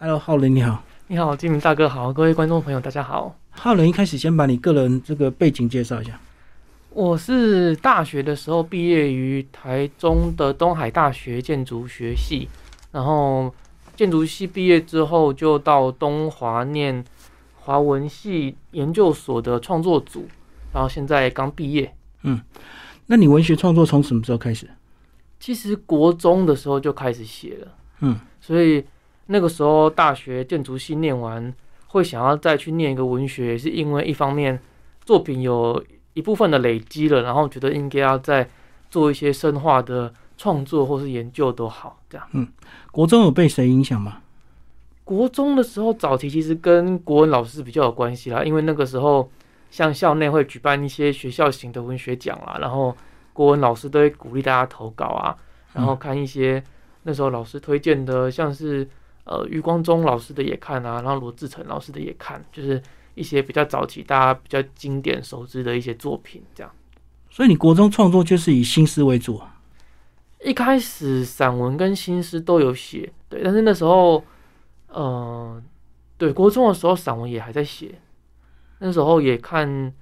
Hello，浩伦你好。你好，金明大哥好，各位观众朋友大家好。浩伦一开始先把你个人这个背景介绍一下。我是大学的时候毕业于台中的东海大学建筑学系，然后建筑系毕业之后就到东华念华文系研究所的创作组，然后现在刚毕业。嗯那你文学创作从什么时候开始？其实国中的时候就开始写了，嗯，所以那个时候大学建筑系念完，会想要再去念一个文学，也是因为一方面作品有一部分的累积了，然后觉得应该要再做一些深化的创作或是研究都好。这样，嗯国中有被谁影响吗？国中的时候早期其实跟国文老师比较有关系啦，因为那个时候像校内会举办一些学校型的文学奖啦，然后国文老师都会鼓励大家投稿啊，然后看一些那时候老师推荐的，像是呃余光中老师的也看啊，然后罗志成老师的也看，就是一些比较早期大家比较经典熟知的一些作品这样。所以你国中创作就是以新诗为主啊。一开始散文跟新诗都有写，对，但是那时候，呃，对，国中的时候散文也还在写，那时候也看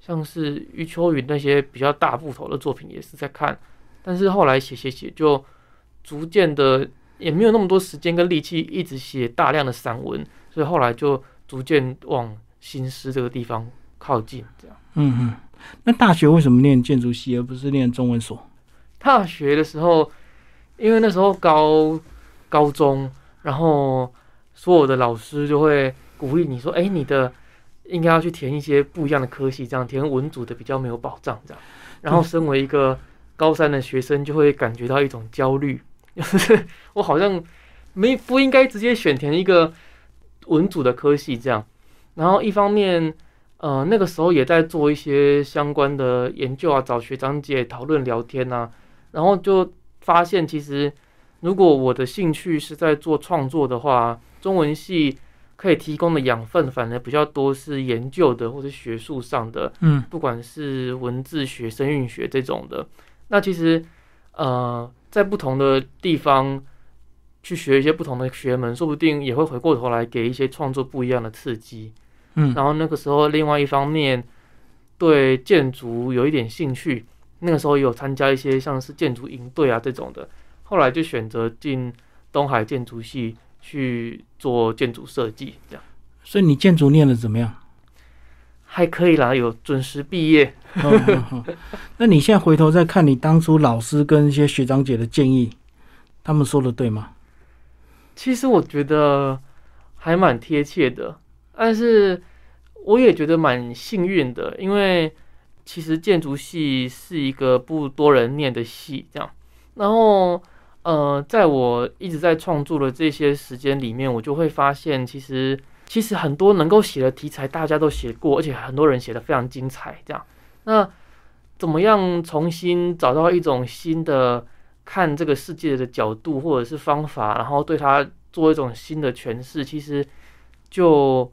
像是余秋雨那些比较大部头的作品也是在看，但是后来写写写就逐渐的也没有那么多时间跟力气一直写大量的散文，所以后来就逐渐往新诗这个地方靠近，这样。嗯嗯。那大学为什么念建筑系而不是念中文所？大学的时候，因为那时候高高中，然后所有的老师就会鼓励你说：“哎，你的应该要去填一些不一样的科系，这样填文组的比较没有保障。”这样，然后身为一个高三的学生，就会感觉到一种焦虑，就是我好像没不应该直接选填一个文组的科系这样。然后一方面，呃，那个时候也在做一些相关的研究啊，找学长姐讨论聊天啊。然后就发现，其实如果我的兴趣是在做创作的话，中文系可以提供的养分反而比较多，是研究的或者学术上的，嗯不管是文字学、声韵学这种的。那其实呃，在不同的地方去学一些不同的学门，说不定也会回过头来给一些创作不一样的刺激。嗯然后那个时候，另外一方面对建筑有一点兴趣，那个时候也有参加一些像是建筑营队啊这种的，后来就选择进东海建筑系去做建筑设计，这样所以你建筑念的怎么样？还可以啦，有准时毕业。哦 那你现在回头再看你当初老师跟一些学长姐的建议，他们说的对吗？其实我觉得还蛮贴切的，但是我也觉得蛮幸运的，因为其实建筑系是一个不多人念的系，这样。然后，呃，在我一直在创作的这些时间里面，我就会发现，其实其实很多能够写的题材，大家都写过，而且很多人写的非常精彩，这样。那怎么样重新找到一种新的看这个世界的角度或者是方法，然后对它做一种新的诠释，其实就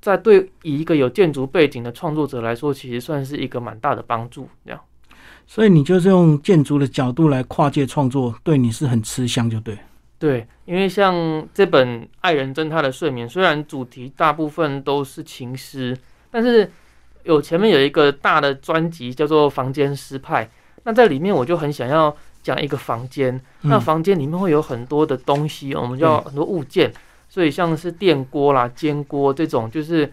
在对以一个有建筑背景的创作者来说，其实算是一个蛮大的帮助。这样，所以你就是用建筑的角度来跨界创作，对你是很吃香，就对。对，因为像这本《爱人侦他的睡眠》，虽然主题大部分都是情诗，但是有前面有一个大的专辑叫做《房间诗派》，那在里面我就很想要讲一个房间，那嗯。房间里面会有很多的东西，我们叫很多物件，所以像是电锅啦、煎锅这种，就是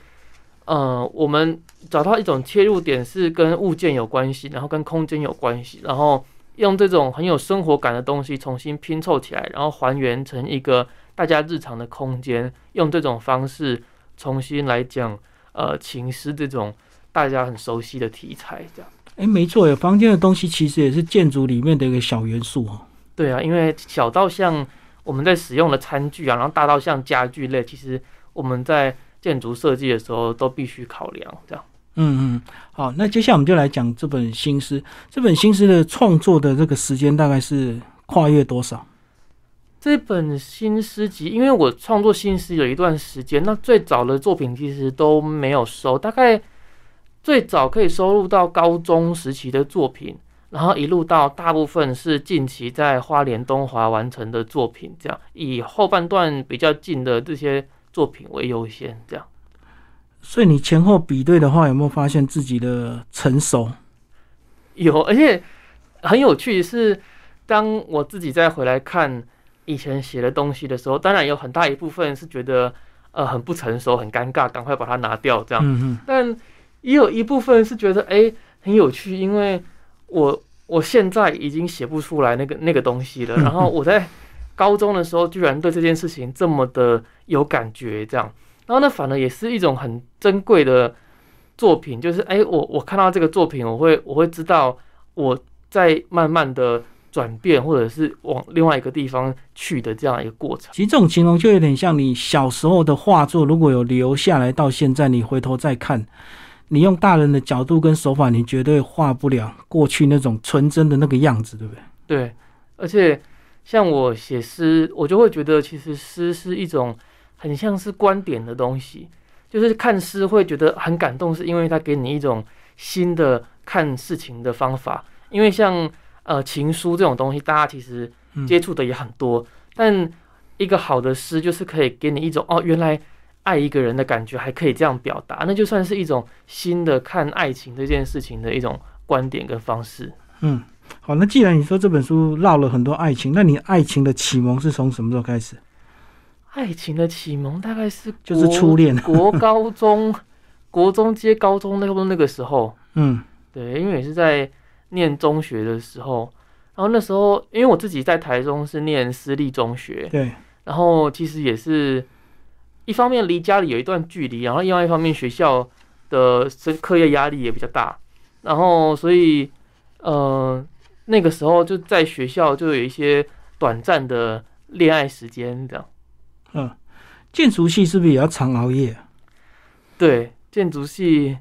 呃，我们找到一种切入点是跟物件有关系，然后跟空间有关系，然后用这种很有生活感的东西重新拼凑起来，然后还原成一个大家日常的空间，用这种方式重新来讲呃情诗这种大家很熟悉的题材，这样。哎，没错耶，房间的东西其实也是建筑里面的一个小元素哦。对啊，因为小到像我们在使用的餐具啊，然后大到像家具类，其实我们在建筑设计的时候都必须考量。这样，嗯嗯，好，那接下来我们就来讲这本新诗。这本新诗的创作的这个时间大概是跨越多少？这本新诗集，因为我创作新诗有一段时间，那最早的作品其实都没有收，大概最早可以收录到高中时期的作品，然后一路到大部分是近期在花莲东华完成的作品，这样以后半段比较近的这些作品为优先，这样。所以你前后比对的话，有没有发现自己的成熟？有，而且很有趣是，当我自己再回来看以前写的东西的时候，当然有很大一部分是觉得呃很不成熟、很尴尬，赶快把它拿掉这样。嗯嗯但也有一部分是觉得哎、很有趣，因为我我现在已经写不出来那个那个东西了，然后我在高中的时候居然对这件事情这么的有感觉，这样，然后那反而也是一种很珍贵的作品，就是哎、我我看到这个作品，我会我会知道我在慢慢的转变，或者是往另外一个地方去的这样一个过程。其实这种形容就有点像你小时候的画作，如果有留下来到现在，你回头再看，你用大人的角度跟手法，你绝对画不了过去那种纯真的那个样子，对不对？对，而且像我写诗，我就会觉得其实诗是一种很像是观点的东西，就是看诗会觉得很感动，是因为它给你一种新的看事情的方法。因为像呃情书这种东西，大家其实接触的也很多，但一个好的诗就是可以给你一种哦，原来。爱一个人的感觉还可以这样表达，那就算是一种新的看爱情这件事情的一种观点跟方式。嗯，好，那既然你说这本书唠了很多爱情，那你爱情的启蒙是从什么时候开始？爱情的启蒙大概是就是初恋。国高中、国中接高中那个那个时候，嗯对，因为也是在念中学的时候，然后那时候因为我自己在台中是念私立中学，对，然后其实也是一方面离家里有一段距离，然后另外一方面学校的生课业压力也比较大，然后所以呃那个时候就在学校就有一些短暂的恋爱时间这样。嗯，建筑系是不是也要常熬夜啊？对，建筑系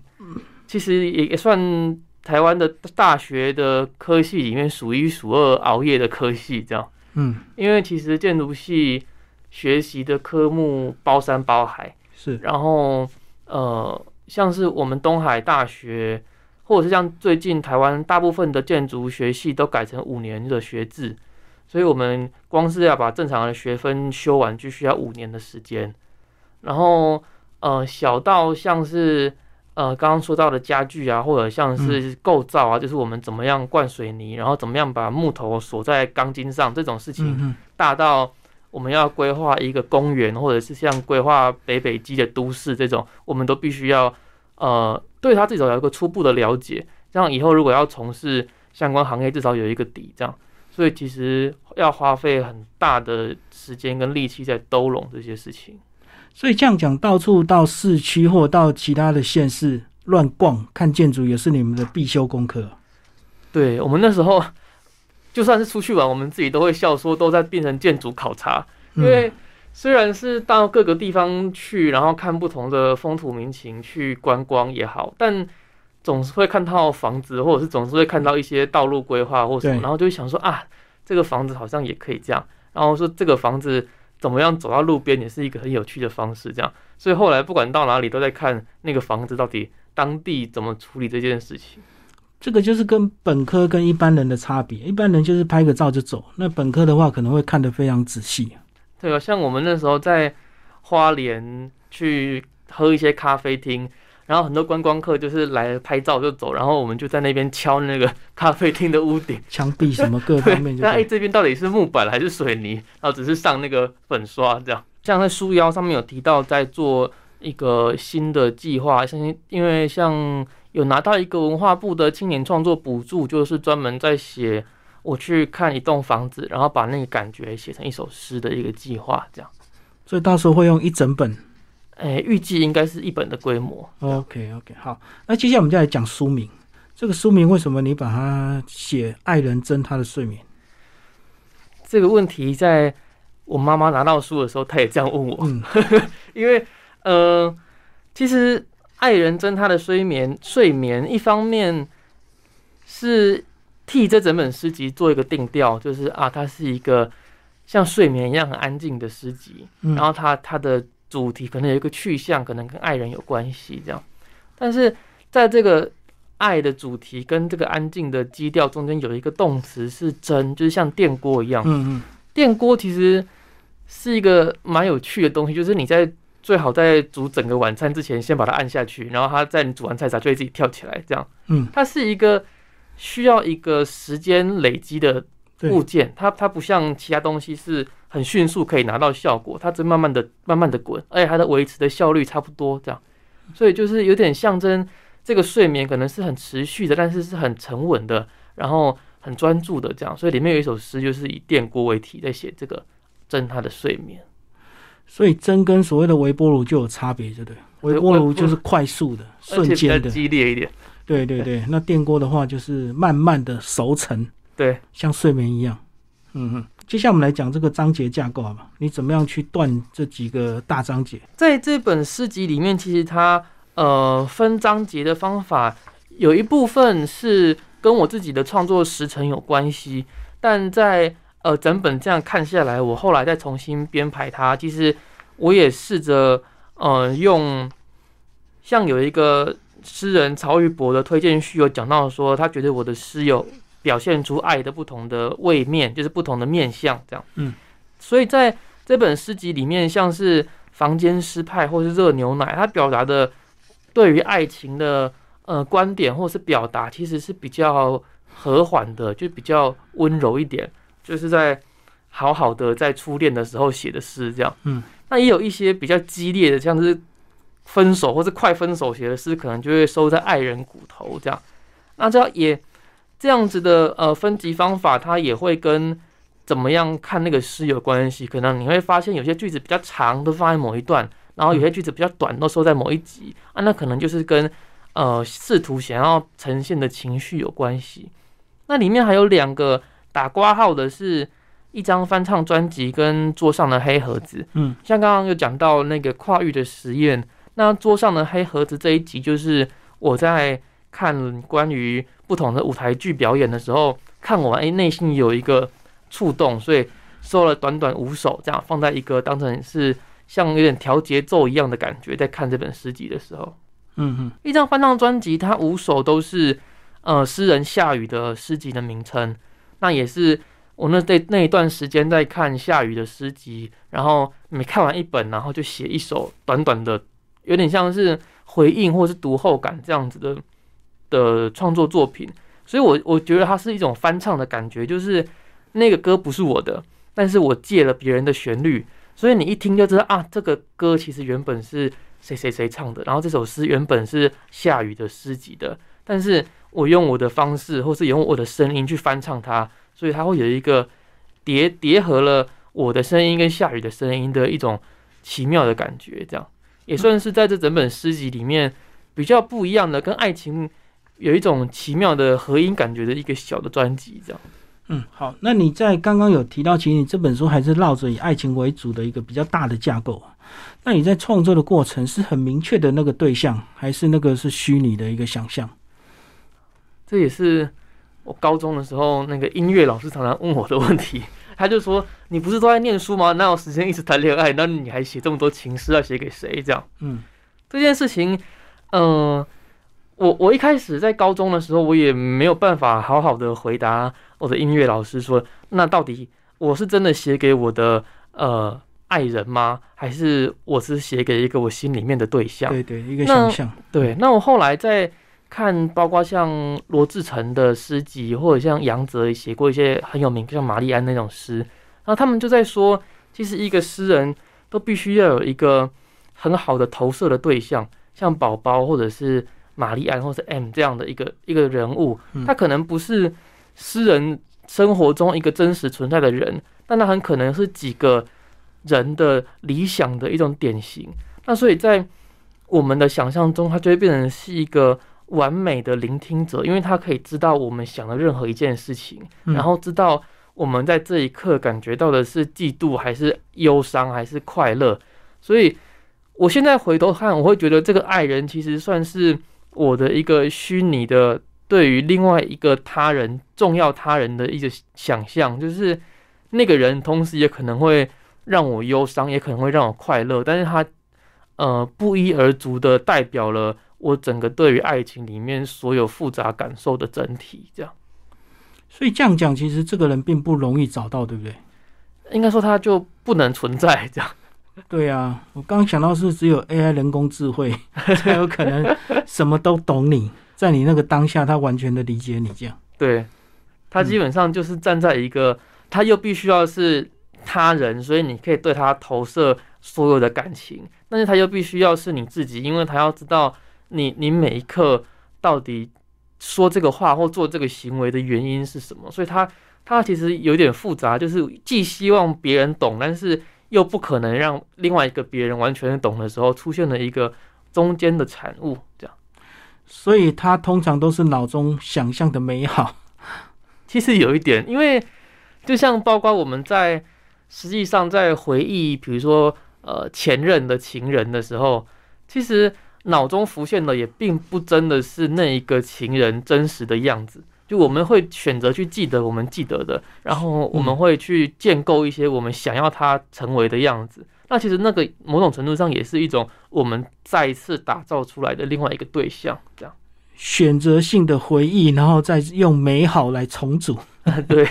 其实也也算台湾的大学的科系里面数一数二熬夜的科系，这样。嗯，因为其实建筑系学习的科目包山包海，是，然后呃，像是我们东海大学，或者是像最近台湾大部分的建筑学系都改成五年的学制，所以我们光是要把正常的学分修完，就需要五年的时间。然后呃，小到像是呃刚刚说到的家具啊，或者像是构造啊，就是我们怎么样灌水泥，然后怎么样把木头锁在钢筋上这种事情，大到我们要规划一个公园，或者是像规划北北基的都市这种，我们都必须要呃对它至少有一个初步的了解，这样以后如果要从事相关行业，至少有一个底，这样。所以其实要花费很大的时间跟力气在兜拢这些事情。所以这样讲，到处到市区或到其他的县市乱逛看建筑，也是你们的必修功课。对我们那时候，就算是出去玩，我们自己都会笑说，都在变成建筑考察，因为嗯虽然是到各个地方去，然后看不同的风土民情去观光也好，但总是会看到房子，或者是总是会看到一些道路规划或什么，然后就会想说啊，这个房子好像也可以这样，然后说这个房子怎么样走到路边也是一个很有趣的方式，这样，所以后来不管到哪里都在看那个房子到底当地怎么处理这件事情。这个就是跟本科跟一般人的差别，一般人就是拍个照就走，那本科的话可能会看得非常仔细。对啊，像我们那时候在花莲去喝一些咖啡厅，然后很多观光客就是来拍照就走，然后我们就在那边敲那个咖啡厅的屋顶，墙壁什么各方面，就那哎对这边到底是木板还是水泥？然后只是上那个粉刷这样。像在书腰上面有提到在做一个新的计划，相信因为像有拿到一个文化部的青年创作补助，就是专门在写我去看一栋房子，然后把那个感觉写成一首诗的一个计划这样。所以到时候会用一整本。诶，预计应该是一本的规模。OK OK，好，那接下来我们就来讲书名。这个书名为什么你把它写“爱人争他的睡眠这个问题在我妈妈拿到书的时候，她也这样问”？我，嗯 因为呃，其实爱人憎他的睡眠，睡眠一方面是替这整本诗集做一个定调，就是啊，它是一个像睡眠一样很安静的诗集，嗯，然后它它的主题可能有一个去向，可能跟爱人有关系这样。但是在这个爱的主题跟这个安静的基调中间有一个动词是真，就是像电锅一样。嗯嗯，电锅其实是一个蛮有趣的东西，就是你在最好在煮整个晚餐之前，先把它按下去，然后它在你煮完菜它就会自己跳起来，这样。嗯，它是一个需要一个时间累积的对物件，它它不像其他东西是很迅速可以拿到效果，它只慢慢的慢慢的滚，而且它的维持的效率差不多这样，所以就是有点象征这个睡眠可能是很持续的，但是是很沉稳的，然后很专注的这样，所以里面有一首诗就是以电锅为题在写这个真他的睡眠。所以针跟所谓的微波炉就有差别，对不对？微波炉就是快速的、瞬间的，激烈一点，对对对。那电锅的话就是慢慢的熟成，对，像睡眠一样。嗯哼。接下来我们来讲这个章节架构好吧？你怎么样去断这几个大章节？在这本诗集里面，其实它呃分章节的方法有一部分是跟我自己的创作时程有关系，但在呃整本这样看下来，我后来再重新编排它，其实我也试着呃用像有一个诗人曹玉博的推荐序有讲到说，他觉得我的诗有表现出爱的不同的位面，就是不同的面相这样。嗯，所以在这本诗集里面，像是房间诗派或是热牛奶，它表达的对于爱情的呃观点或是表达，其实是比较和缓的，就比较温柔一点，就是在好好的在初恋的时候写的诗这样。嗯，那也有一些比较激烈的，像是分手或是快分手写的诗，可能就会收在爱人骨头这样。那这样也这样子的呃分级方法，它也会跟怎么样看那个诗有关系。可能你会发现有些句子比较长，都放在某一段；然后有些句子比较短，都收在某一集啊。那可能就是跟呃试图想要呈现的情绪有关系。那里面还有两个打挂号的是一张翻唱专辑跟桌上的黑盒子。嗯，像刚刚有讲到那个跨域的实验，那桌上的黑盒子这一集就是我在看关于不同的舞台剧表演的时候，看完哎内心有一个触动，所以收了短短五首，这样放在一个当成是像有点调节奏一样的感觉，在看这本诗集的时候。嗯哼，一张翻唱专辑，它五首都是呃诗人夏雨的诗集的名称。那也是我那那那一段时间在看夏雨的诗集，然后每看完一本，然后就写一首短短的，有点像是回应或是读后感这样子的的创作作品。所以我我觉得它是一种翻唱的感觉，就是那个歌不是我的，但是我借了别人的旋律，所以你一听就知道啊，这个歌其实原本是谁谁谁唱的，然后这首诗原本是夏雨的诗集的，但是我用我的方式，或是用我的声音去翻唱它，所以它会有一个叠叠合了我的声音跟夏雨的声音的一种奇妙的感觉，这样也算是在这整本诗集里面比较不一样的，跟爱情有一种奇妙的合音感觉的一个小的专辑，这样。嗯，好。那你在刚刚有提到，其实你这本书还是绕着以爱情为主的一个比较大的架构。那你在创作的过程是很明确的那个对象，还是那个是虚拟的一个想象？这也是我高中的时候那个音乐老师常常问我的问题。他就说：“你不是都在念书吗？哪有时间一直谈恋爱？那你还写这么多情诗，要写给谁？”这样，嗯，这件事情，嗯、我我一开始在高中的时候，我也没有办法好好的回答我的音乐老师说，那到底我是真的写给我的呃爱人吗？还是我是写给一个我心里面的对象？对对，一个那想象。对，那我后来在看，包括像罗志诚的诗集，或者像杨泽写过一些很有名，像玛丽安那种诗，然后他们就在说，其实一个诗人都必须要有一个很好的投射的对象，像宝宝或者是玛丽安或是 M 这样的一个一个人物，嗯他可能不是诗人生活中一个真实存在的人，但他很可能是几个人的理想的一种典型。那所以在我们的想象中，他就会变成是一个完美的聆听者，因为他可以知道我们想的任何一件事情，嗯然后知道我们在这一刻感觉到的是嫉妒还是忧伤还是快乐。所以我现在回头看，我会觉得这个爱人其实算是我的一个虚拟的对于另外一个他人重要他人的一个想象，就是那个人同时也可能会让我忧伤，也可能会让我快乐，但是他呃不一而足的代表了我整个对于爱情里面所有复杂感受的整体，这样。所以这样讲，其实这个人并不容易找到，对不对？应该说他就不能存在，这样。对啊，我刚想到是只有 AI 人工智慧 才有可能什么都懂你，在你那个当下，他完全的理解你这样。对，他基本上就是站在一个，他又必须要是他人，所以你可以对他投射所有的感情，但是他又必须要是你自己，因为他要知道你你每一刻到底说这个话或做这个行为的原因是什么，所以他他其实有点复杂，就是既希望别人懂，但是。又不可能让另外一个别人完全懂的时候，出现了一个中间的产物，这样。所以他通常都是脑中想象的美好。其实有一点，因为就像包括我们在实际上在回忆，比如说呃前任的情人的时候，其实脑中浮现的也并不真的是那一个情人真实的样子。就我们会选择去记得我们记得的，然后我们会去建构一些我们想要它成为的样子。那其实那个某种程度上也是一种我们再一次打造出来的另外一个对象，这样选择性的回忆，然后再用美好来重组。对，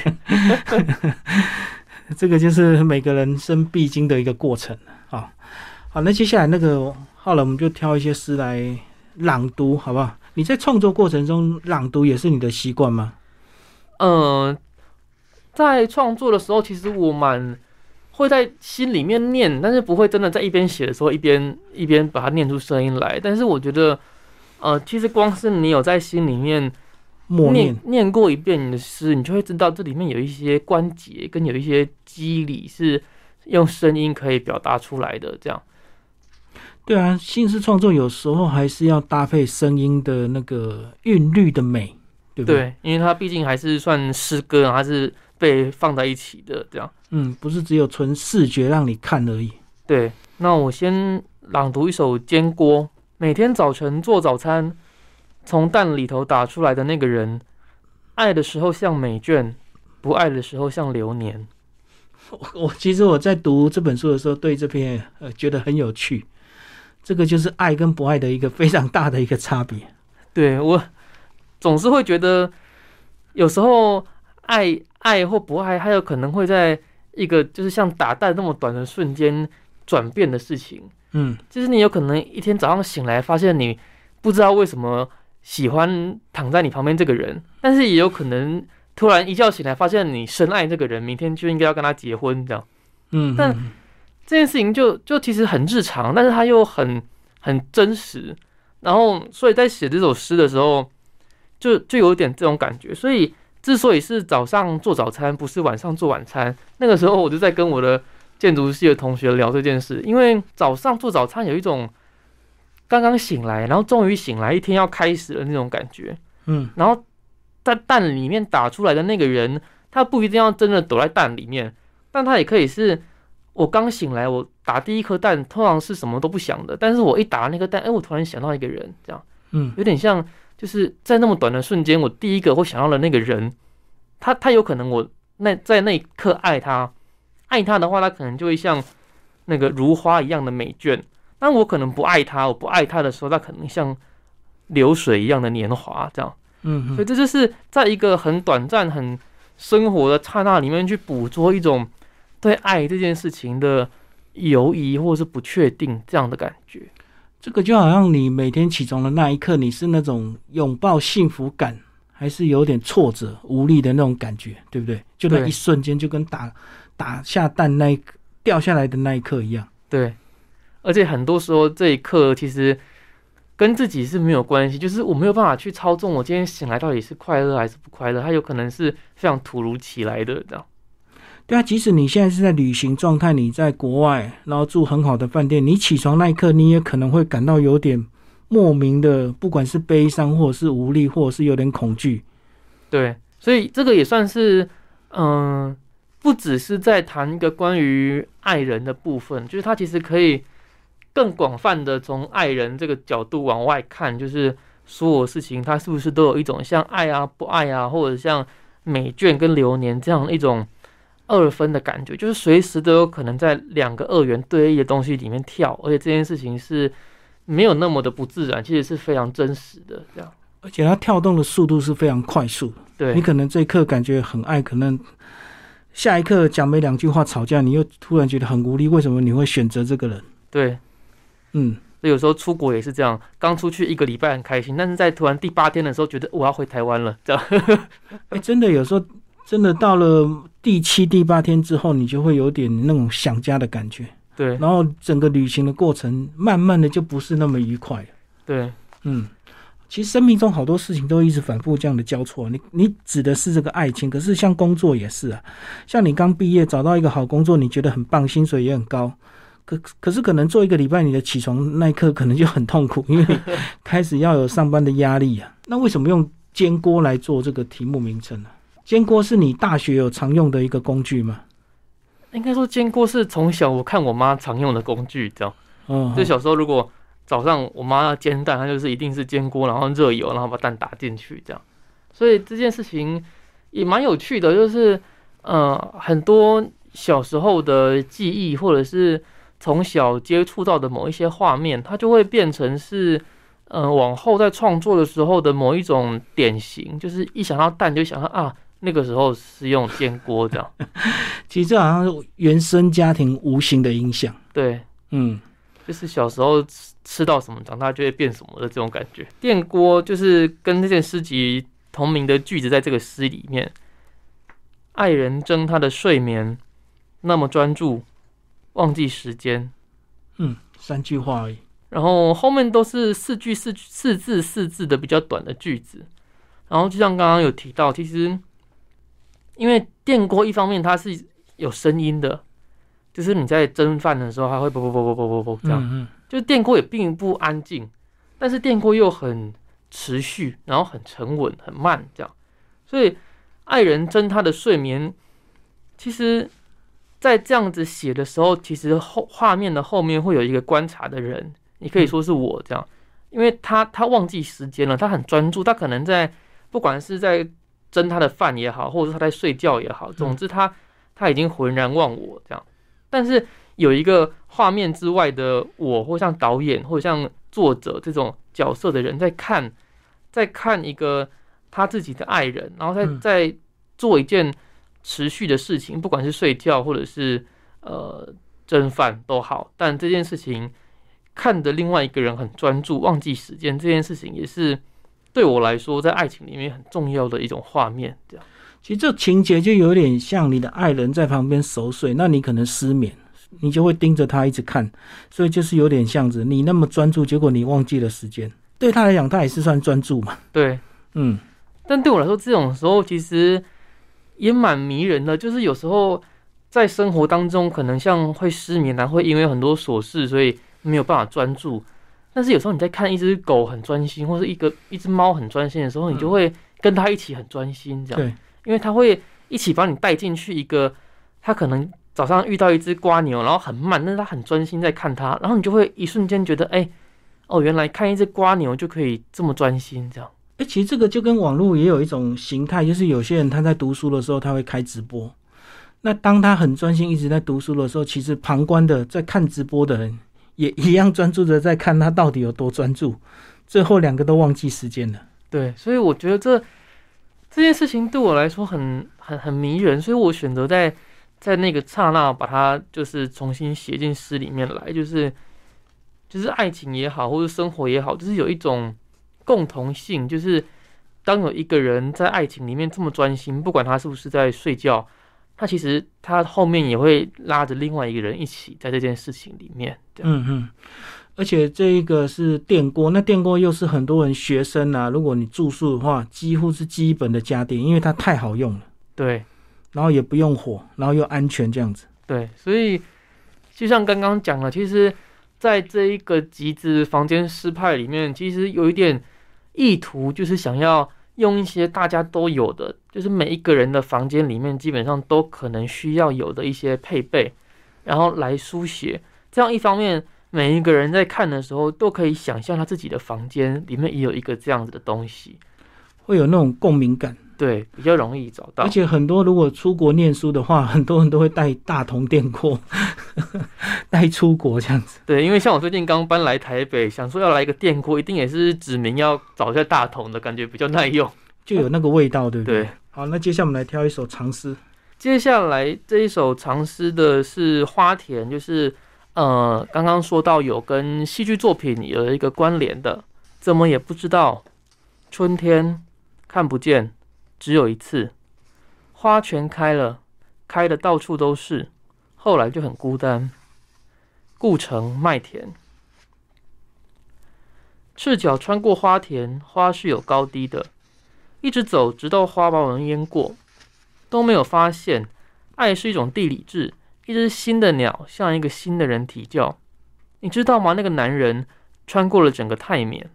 这个就是每个人生必经的一个过程啊。好，那接下来那个好了，我们就挑一些诗来朗读，好不好？你在创作过程中朗读也是你的习惯吗？嗯，在创作的时候，其实我蛮会在心里面念，但是不会真的在一边写的时候一边一边把它念出声音来。但是我觉得，呃，其实光是你有在心里面默念念过一遍你的诗，你就会知道这里面有一些关节跟有一些机理是用声音可以表达出来的，这样。对啊，新诗创作有时候还是要搭配声音的那个韵律的美，对不对？对，因为它毕竟还是算诗歌，还是被放在一起的这样。嗯，不是只有纯视觉让你看而已。对，那我先朗读一首《煎锅》。每天早晨做早餐，从蛋里头打出来的那个人，爱的时候像美卷，不爱的时候像流年。我其实我在读这本书的时候，对这篇呃觉得很有趣。这个就是爱跟不爱的一个非常大的一个差别。对我总是会觉得，有时候爱爱或不爱，还有可能会在一个就是像打蛋那么短的瞬间转变的事情。嗯，就是你有可能一天早上醒来，发现你不知道为什么喜欢躺在你旁边这个人，但是也有可能突然一觉醒来，发现你深爱这个人，明天就应该要跟他结婚这样。嗯，但。这件事情就就其实很日常，但是它又很很真实，然后所以在写这首诗的时候，就就有点这种感觉。所以之所以是早上做早餐，不是晚上做晚餐，那个时候我就在跟我的建筑系的同学聊这件事，因为早上做早餐有一种刚刚醒来，然后终于醒来，一天要开始的那种感觉。嗯，然后在蛋里面打出来的那个人，他不一定要真的躲在蛋里面，但他也可以是。我刚醒来，我打第一颗蛋，通常是什么都不想的。但是我一打那颗蛋，哎，我突然想到一个人，这样，嗯，有点像，就是在那么短的瞬间，我第一个会想到的那个人，他他有可能我那在那一刻爱他，爱他的话，他可能就会像那个如花一样的美眷。但我可能不爱他，我不爱他的时候，他可能像流水一样的年华，这样，嗯，所以这就是在一个很短暂、很生活的刹那里面去捕捉一种。对爱这件事情的犹疑或者是不确定这样的感觉，这个就好像你每天起床的那一刻，你是那种拥抱幸福感，还是有点挫折无力的那种感觉，对不对？就那一瞬间，就跟打打下蛋那一掉下来的那一刻一样。对，而且很多时候这一刻其实跟自己是没有关系，就是我没有办法去操纵我今天醒来到底是快乐还是不快乐，它有可能是非常突如其来的这样。对啊，即使你现在是在旅行状态，你在国外，然后住很好的饭店，你起床那一刻，你也可能会感到有点莫名的，不管是悲伤，或者是无力，或者是有点恐惧。对，所以这个也算是，嗯，不只是在谈一个关于爱人的部分，就是他其实可以更广泛的从爱人这个角度往外看，就是所有事情，他是不是都有一种像爱啊、不爱啊，或者像美眷跟流年这样一种。二分的感觉，就是随时都有可能在两个二元对立的东西里面跳，而且这件事情是没有那么的不自然，其实是非常真实的这样。而且它跳动的速度是非常快速的。对你可能这一刻感觉很爱，可能下一刻讲没两句话吵架，你又突然觉得很无力。为什么你会选择这个人？对，嗯，所以有时候出国也是这样，刚出去一个礼拜很开心，但是在突然第八天的时候，觉得我要回台湾了，这样。哎、真的有时候真的到了第七、第八天之后，你就会有点那种想家的感觉，对然后整个旅行的过程慢慢的就不是那么愉快了。对嗯，其实生命中好多事情都一直反复这样的交错。你你指的是这个爱情，可是像工作也是啊。像你刚毕业找到一个好工作，你觉得很棒，薪水也很高，可可是可能做一个礼拜，你的起床那一刻可能就很痛苦，因为开始要有上班的压力啊。那为什么用煎锅来做这个题目名称呢？煎锅是你大学有常用的一个工具吗？应该说煎锅是从小我看我妈常用的工具，这样。嗯，就小时候如果早上我妈要煎蛋，她就是一定是煎锅，然后热油，然后把蛋打进去这样。所以这件事情也蛮有趣的，就是呃很多小时候的记忆，或者是从小接触到的某一些画面，它就会变成是呃往后在创作的时候的某一种典型，就是一想到蛋就想到啊那个时候是用煎锅这样。其实这好像是原生家庭无形的影响。对，嗯，就是小时候吃吃到什么，长大就会变什么的这种感觉。电锅就是跟那件诗集同名的句子，在这个诗里面，爱人争他的睡眠，那么专注，忘记时间。嗯，三句话而已。然后后面都是四句四句四字四字的比较短的句子。然后就像刚刚有提到，其实因为电锅一方面它是有声音的，就是你在蒸饭的时候，它会啵啵啵啵啵啵啵这样。嗯嗯就是电锅也并不安静，但是电锅又很持续，然后很沉稳、很慢这样。所以爱人争他的睡眠，其实，在这样子写的时候，其实后画面的后面会有一个观察的人，你可以说是我这样，因为他他忘记时间了，他很专注，他可能在不管是在蒸他的饭也好，或者是他在睡觉也好，总之他他已经浑然忘我这样，但是。有一个画面之外的我，或像导演，或者像作者这种角色的人在看，在看一个他自己的爱人，然后在嗯在做一件持续的事情，不管是睡觉或者是呃蒸饭都好，但这件事情看的另外一个人很专注，忘记时间，这件事情也是对我来说在爱情里面很重要的一种画面。这样，其实这情节就有点像你的爱人在旁边熟睡，那你可能失眠，你就会盯着他一直看，所以就是有点像子你那么专注，结果你忘记了时间。对他来讲，他也是算专注嘛。对。嗯，但对我来说，这种时候其实也蛮迷人的。就是有时候在生活当中，可能像会失眠啊，会因为很多琐事，所以没有办法专注。但是有时候你在看一只狗很专心，或是一个一只猫很专心的时候，你就会跟它一起很专心，这样，对，因为它会一起把你带进去一个，它可能早上遇到一只瓜牛，然后很慢，但是它很专心在看它，然后你就会一瞬间觉得，哎、哦，原来看一只瓜牛就可以这么专心，这样。哎、其实这个就跟网络也有一种形态，就是有些人他在读书的时候他会开直播，那当他很专心一直在读书的时候，其实旁观的在看直播的人也一样专注的在看他到底有多专注，最后两个都忘记时间了。对，所以我觉得这这件事情对我来说很很很迷人，所以我选择在在那个刹那把它就是重新写进诗里面来，就是就是爱情也好，或者生活也好，就是有一种共同性，就是当有一个人在爱情里面这么专心，不管他是不是在睡觉，他其实他后面也会拉着另外一个人一起在这件事情里面。嗯嗯，而且这一个是电锅，那电锅又是很多人学生啊，如果你住宿的话，几乎是基本的家电，因为它太好用了，对。然后也不用火，然后又安全这样子。对，所以就像刚刚讲了，其实在这一个集子房间失派里面，其实有一点意图，就是想要用一些大家都有的，就是每一个人的房间里面基本上都可能需要有的一些配备，然后来书写。这样一方面，每一个人在看的时候都可以想象他自己的房间里面也有一个这样子的东西。会有那种共鸣感。对，比较容易找到而。且很多如果出国念书的话，很多人都会带大同电锅 带出国这样子。对，因为像我最近刚搬来台北，想说要来一个电锅，一定也是指明要找一下大同的，感觉比较耐用。就有那个味道，对不对？对，好，那接下来我们来挑一首长诗。接下来这一首长诗的是花田，就是呃，刚刚说到有跟戏剧作品有一个关联的，怎么也不知道，春天看不见，只有一次，花全开了，开的到处都是，后来就很孤单。故城麦田，赤脚穿过花田，花是有高低的，一直走，直到花把我们淹过。都没有发现，爱是一种地理志。一只新的鸟向一个新的人啼叫，你知道吗？那个男人穿过了整个泰缅，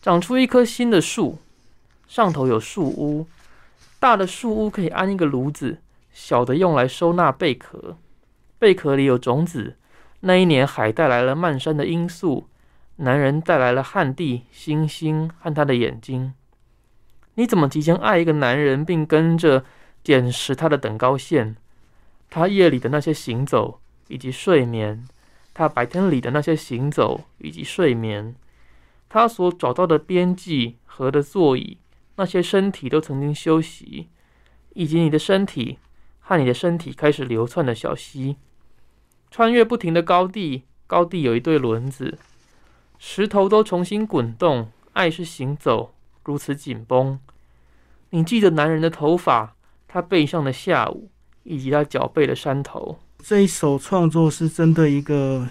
长出一棵新的树，上头有树屋，大的树屋可以安一个炉子，小的用来收纳贝壳，贝壳里有种子。那一年海带来了漫山的罂粟，男人带来了旱地、星星和他的眼睛。你怎么即将爱一个男人，并跟着捡拾他的等高线？他夜里的那些行走以及睡眠，他白天里的那些行走以及睡眠，他所找到的边际和的座椅，那些身体都曾经休息，以及你的身体和你的身体开始流窜的小溪，穿越不停的高地，高地有一对轮子，石头都重新滚动，爱是行走。如此紧绷，你记得男人的头发，他背上的下午，以及他脚背的山头。这一首创作是针对一个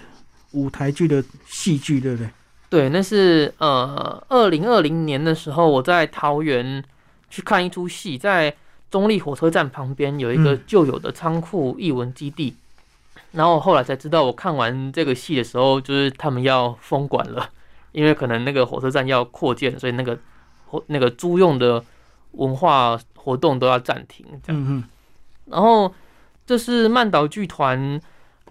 舞台剧的戏剧，对不对？对，那是呃，二零二零年的时候，我在桃园去看一出戏，在中立火车站旁边有一个嗯旧有的仓库艺文基地。然后后来才知道，我看完这个戏的时候，就是他们要封馆了，因为可能那个火车站要扩建，所以那个或那个租用的文化活动都要暂停，这样。然后这是曼岛剧团，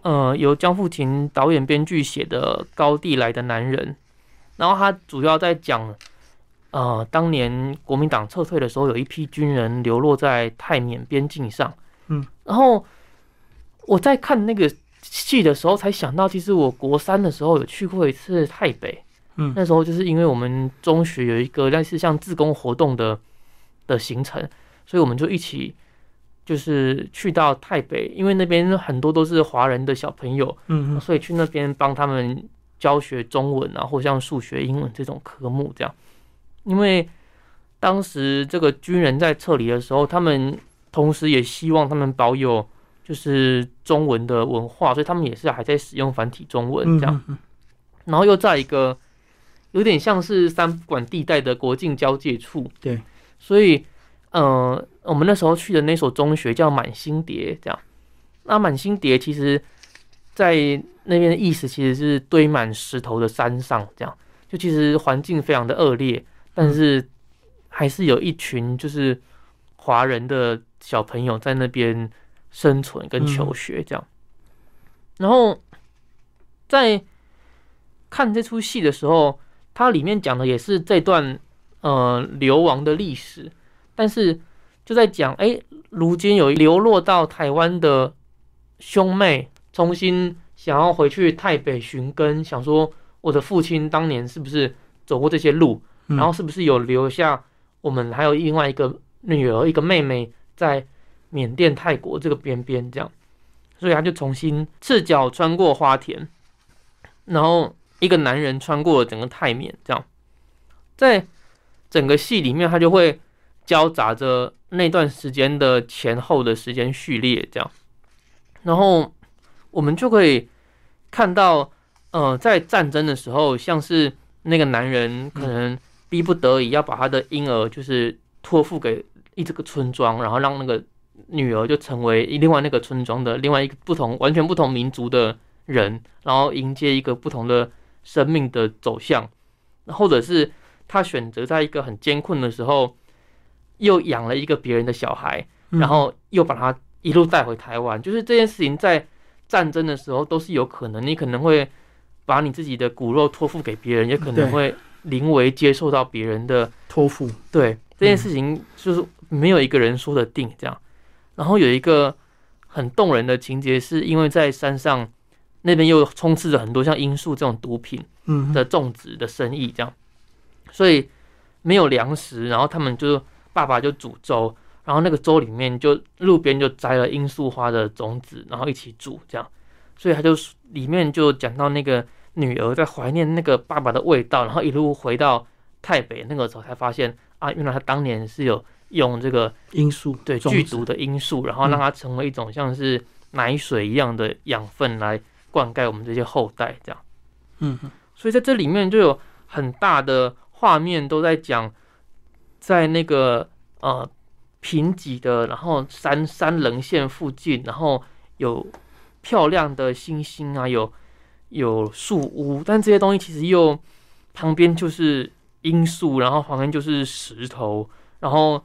呃，由江富琴导演编剧写的《高地来的男人》，然后他主要在讲，呃，当年国民党撤退的时候，有一批军人流落在泰缅边境上，嗯，然后我在看那个戏的时候，才想到，其实我国三的时候有去过一次台北，嗯。那时候就是因为我们中学有一个类似像自工活动的的行程，所以我们就一起就是去到台北，因为那边很多都是华人的小朋友，嗯嗯。所以去那边帮他们教学中文啊，或像数学、英文这种科目这样。因为当时这个军人在撤离的时候，他们同时也希望他们保有就是中文的文化，所以他们也是还在使用繁体中文嗯这样。嗯然后又在一个有点像是三不管地带的国境交界处，对，所以呃，我们那时候去的那所中学叫满星蝶，这样。那满星蝶其实在那边的意思其实是堆满石头的山上，这样就其实环境非常的恶劣，但是还是有一群就是华人的小朋友在那边生存跟求学这样。然后在看这出戏的时候，它里面讲的也是这段呃流亡的历史，但是就在讲，哎，如今有流落到台湾的兄妹，重新想要回去台北寻根，想说我的父亲当年是不是走过这些路，嗯。然后是不是有留下我们还有另外一个女儿、一个妹妹在缅甸、泰国这个边边这样，所以他就重新赤脚穿过花田，然后一个男人穿过了整个泰缅，这样，在整个戏里面，他就会交杂着那段时间的前后的时间序列，这样，然后我们就可以看到，呃，在战争的时候，像是那个男人可能逼不得已要把他的婴儿就是托付给一这个村庄，然后让那个女儿就成为另外那个村庄的另外一个不同完全不同民族的人，然后迎接一个不同的生命的走向，或者是他选择在一个很艰困的时候，又养了一个别人的小孩，然后又把他一路带回台湾，就是这件事情在战争的时候都是有可能，你可能会把你自己的骨肉托付给别人，也可能会临危接受到别人的托付，对，这件事情就是没有一个人说得定这样。然后有一个很动人的情节，是因为在山上那边又充斥着很多像罂粟这种毒品嗯的种植的生意，这样，所以没有粮食，然后他们就爸爸就煮粥，然后那个粥里面就路边就摘了罂粟花的种子，然后一起煮这样，所以他就里面就讲到那个女儿在怀念那个爸爸的味道，然后一路回到台北那个时候才发现啊，原来他当年是有用这个罂粟对剧毒的罂粟，然后让它成为一种像是奶水一样的养分来灌溉我们这些后代，这样。嗯嗯所以在这里面就有很大的画面都在讲，在那个呃贫瘠的，然后山山棱线附近，然后有漂亮的星星啊，有有树屋，但这些东西其实又旁边就是罂粟，然后旁边就是石头，然后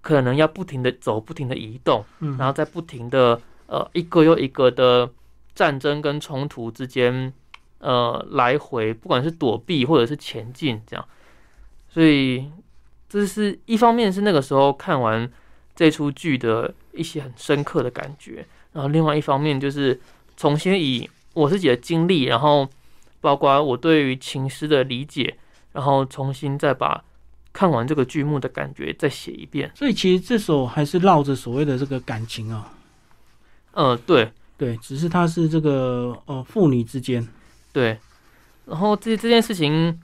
可能要不停的走，不停的移动，嗯，然后在不停的呃一个又一个的战争跟冲突之间，呃来回，不管是躲避或者是前进，这样，所以这是一方面是那个时候看完这出剧的一些很深刻的感觉，然后另外一方面就是重新以我自己的经历，然后包括我对于情诗的理解，然后重新再把看完这个剧目的感觉再写一遍。所以其实这首还是绕着所谓的这个感情啊、呃，对，对，只是它是这个呃父女之间，对，然后这这件事情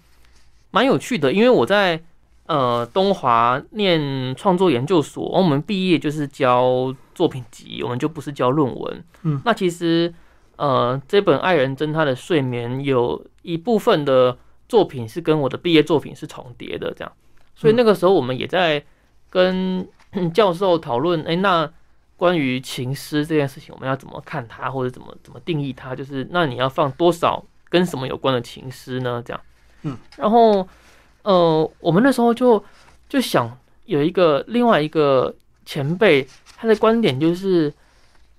蛮有趣的，因为我在呃东华念创作研究所，我们毕业就是教作品集，我们就不是教论文。嗯，那其实呃这本《爱人真他的睡眠》有一部分的作品是跟我的毕业作品是重叠的，这样，所以那个时候我们也在跟 教授讨论，哎，那关于情诗这件事情，我们要怎么看它，或者怎么怎么定义它？就是那你要放多少跟什么有关的情诗呢？这样，嗯，然后呃，我们那时候就就想有一个另外一个前辈，他的观点就是，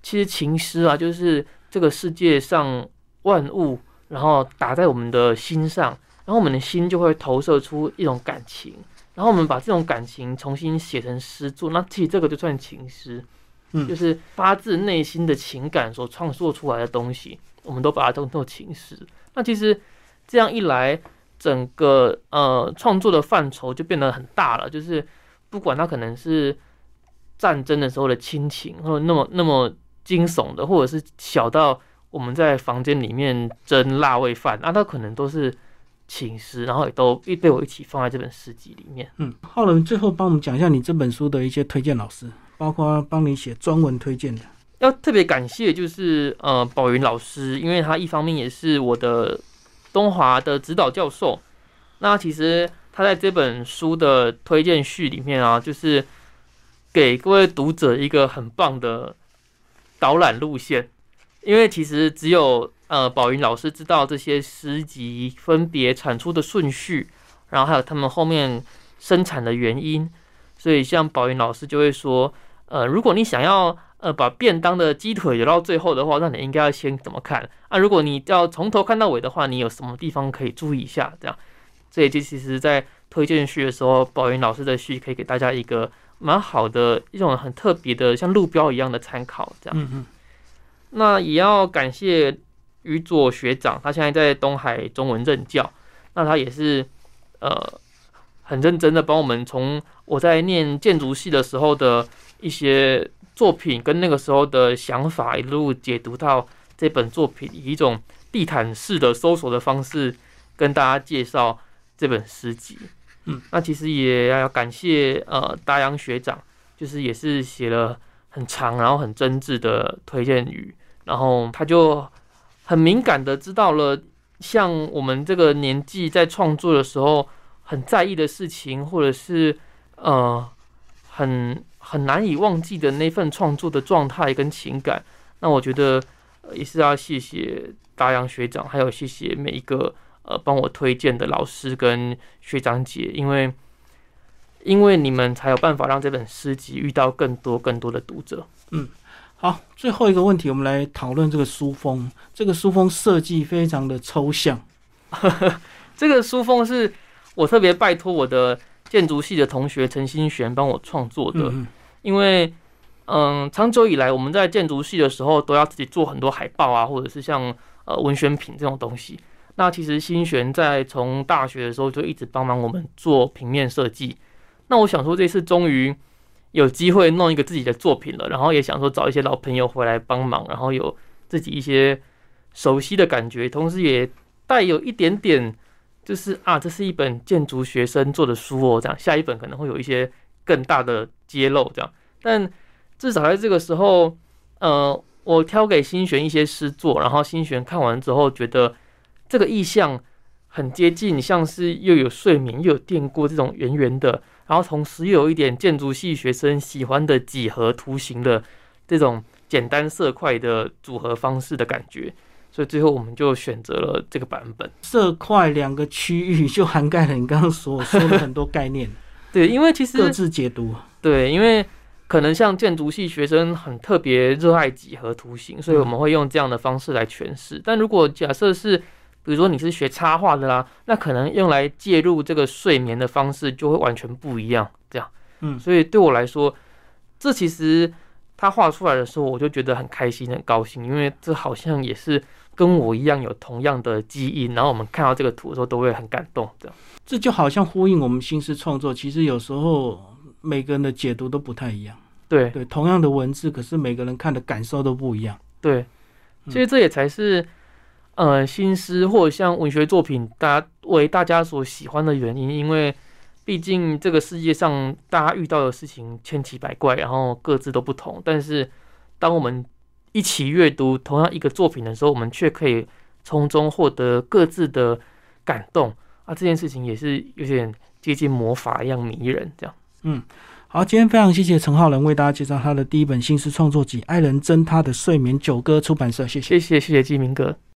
其实情诗啊，就是这个世界上万物，然后打在我们的心上，然后我们的心就会投射出一种感情，然后我们把这种感情重新写成诗作，那其实这个就算情诗。嗯就是发自内心的情感所创作出来的东西，我们都把它当做情诗。那其实这样一来，整个呃创作的范畴就变得很大了。就是不管它可能是战争的时候的亲情，或者那么那么惊悚的，或者是小到我们在房间里面蒸辣味饭，那它可能都是寝食，然后也都一被我一起放在这本诗集里面。嗯，浩伦最后帮我们讲一下你这本书的一些推荐老师，包括帮你写专文推荐的。要特别感谢就是呃宝云老师，因为他一方面也是我的东华的指导教授。那其实他在这本书的推荐序里面啊，就是给各位读者一个很棒的导览路线，因为其实只有呃宝云老师知道这些诗集分别产出的顺序，然后还有他们后面生产的原因，所以像宝云老师就会说，呃，如果你想要呃把便当的鸡腿留到最后的话，那你应该要先怎么看啊？如果你要从头看到尾的话，你有什么地方可以注意一下？这样，这也就其实在推荐序的时候，宝云老师的序可以给大家一个蛮好的一种很特别的像路标一样的参考，这样。嗯嗯那也要感谢于佐学长，他现在在东海中文任教，那他也是呃很认真的帮我们从我在念建筑系的时候的一些作品跟那个时候的想法一路解读到这本作品，以一种地毯式的搜索的方式跟大家介绍这本诗集。嗯，那其实也要感谢呃大洋学长，就是也是写了很长然后很真挚的推荐语。然后他就很敏感的知道了，像我们这个年纪在创作的时候很在意的事情，或者是呃很很难以忘记的那份创作的状态跟情感。那我觉得、呃也是要谢谢达阳学长，还有谢谢每一个呃帮我推荐的老师跟学长姐，因为因为你们才有办法让这本诗集遇到更多更多的读者。嗯好，最后一个问题，我们来讨论这个书封。这个书封设计非常的抽象，这个书封是我特别拜托我的建筑系的同学陈新璇帮我创作的，嗯因为嗯，长久以来我们在建筑系的时候都要自己做很多海报啊，或者是像呃文宣品这种东西。那其实新璇在从大学的时候就一直帮忙我们做平面设计。那我想说这次终于有机会弄一个自己的作品了，然后也想说找一些老朋友回来帮忙，然后有自己一些熟悉的感觉，同时也带有一点点就是啊，这是一本建筑学生做的书哦，这样下一本可能会有一些更大的揭露，这样。但至少在这个时候，呃，我挑给新璇一些诗作，然后新璇看完之后觉得这个意象很接近，像是又有睡眠又有电锅这种圆圆的，然后同时又有一点建筑系学生喜欢的几何图形的这种简单色块的组合方式的感觉，所以最后我们就选择了这个版本。色块两个区域就涵盖了你刚刚所说的很多概念，对，因为其实各自解读。对，因为可能像建筑系学生很特别热爱几何图形，所以我们会用这样的方式来诠释。但如果假设是，比如说你是学插画的啦，那可能用来介入这个睡眠的方式就会完全不一样。这样，嗯所以对我来说，这其实他画出来的时候，我就觉得很开心、很高兴，因为这好像也是跟我一样有同样的基因。然后我们看到这个图的时候，都会很感动。这样，这就好像呼应我们新诗创作，其实有时候每个人的解读都不太一样。对对，同样的文字，可是每个人看的感受都不一样。对，嗯其实这也才是。呃，新诗或者像文学作品，大家为大家所喜欢的原因，因为毕竟这个世界上大家遇到的事情千奇百怪，然后各自都不同。但是，当我们一起阅读同样一个作品的时候，我们却可以从中获得各自的感动啊！这件事情也是有点接近魔法一样迷人，这样。嗯好，今天非常谢谢陈浩仁为大家介绍他的第一本新诗创作集《爱人真他的睡眠九歌》出版社，谢谢。谢谢，谢谢纪明哥。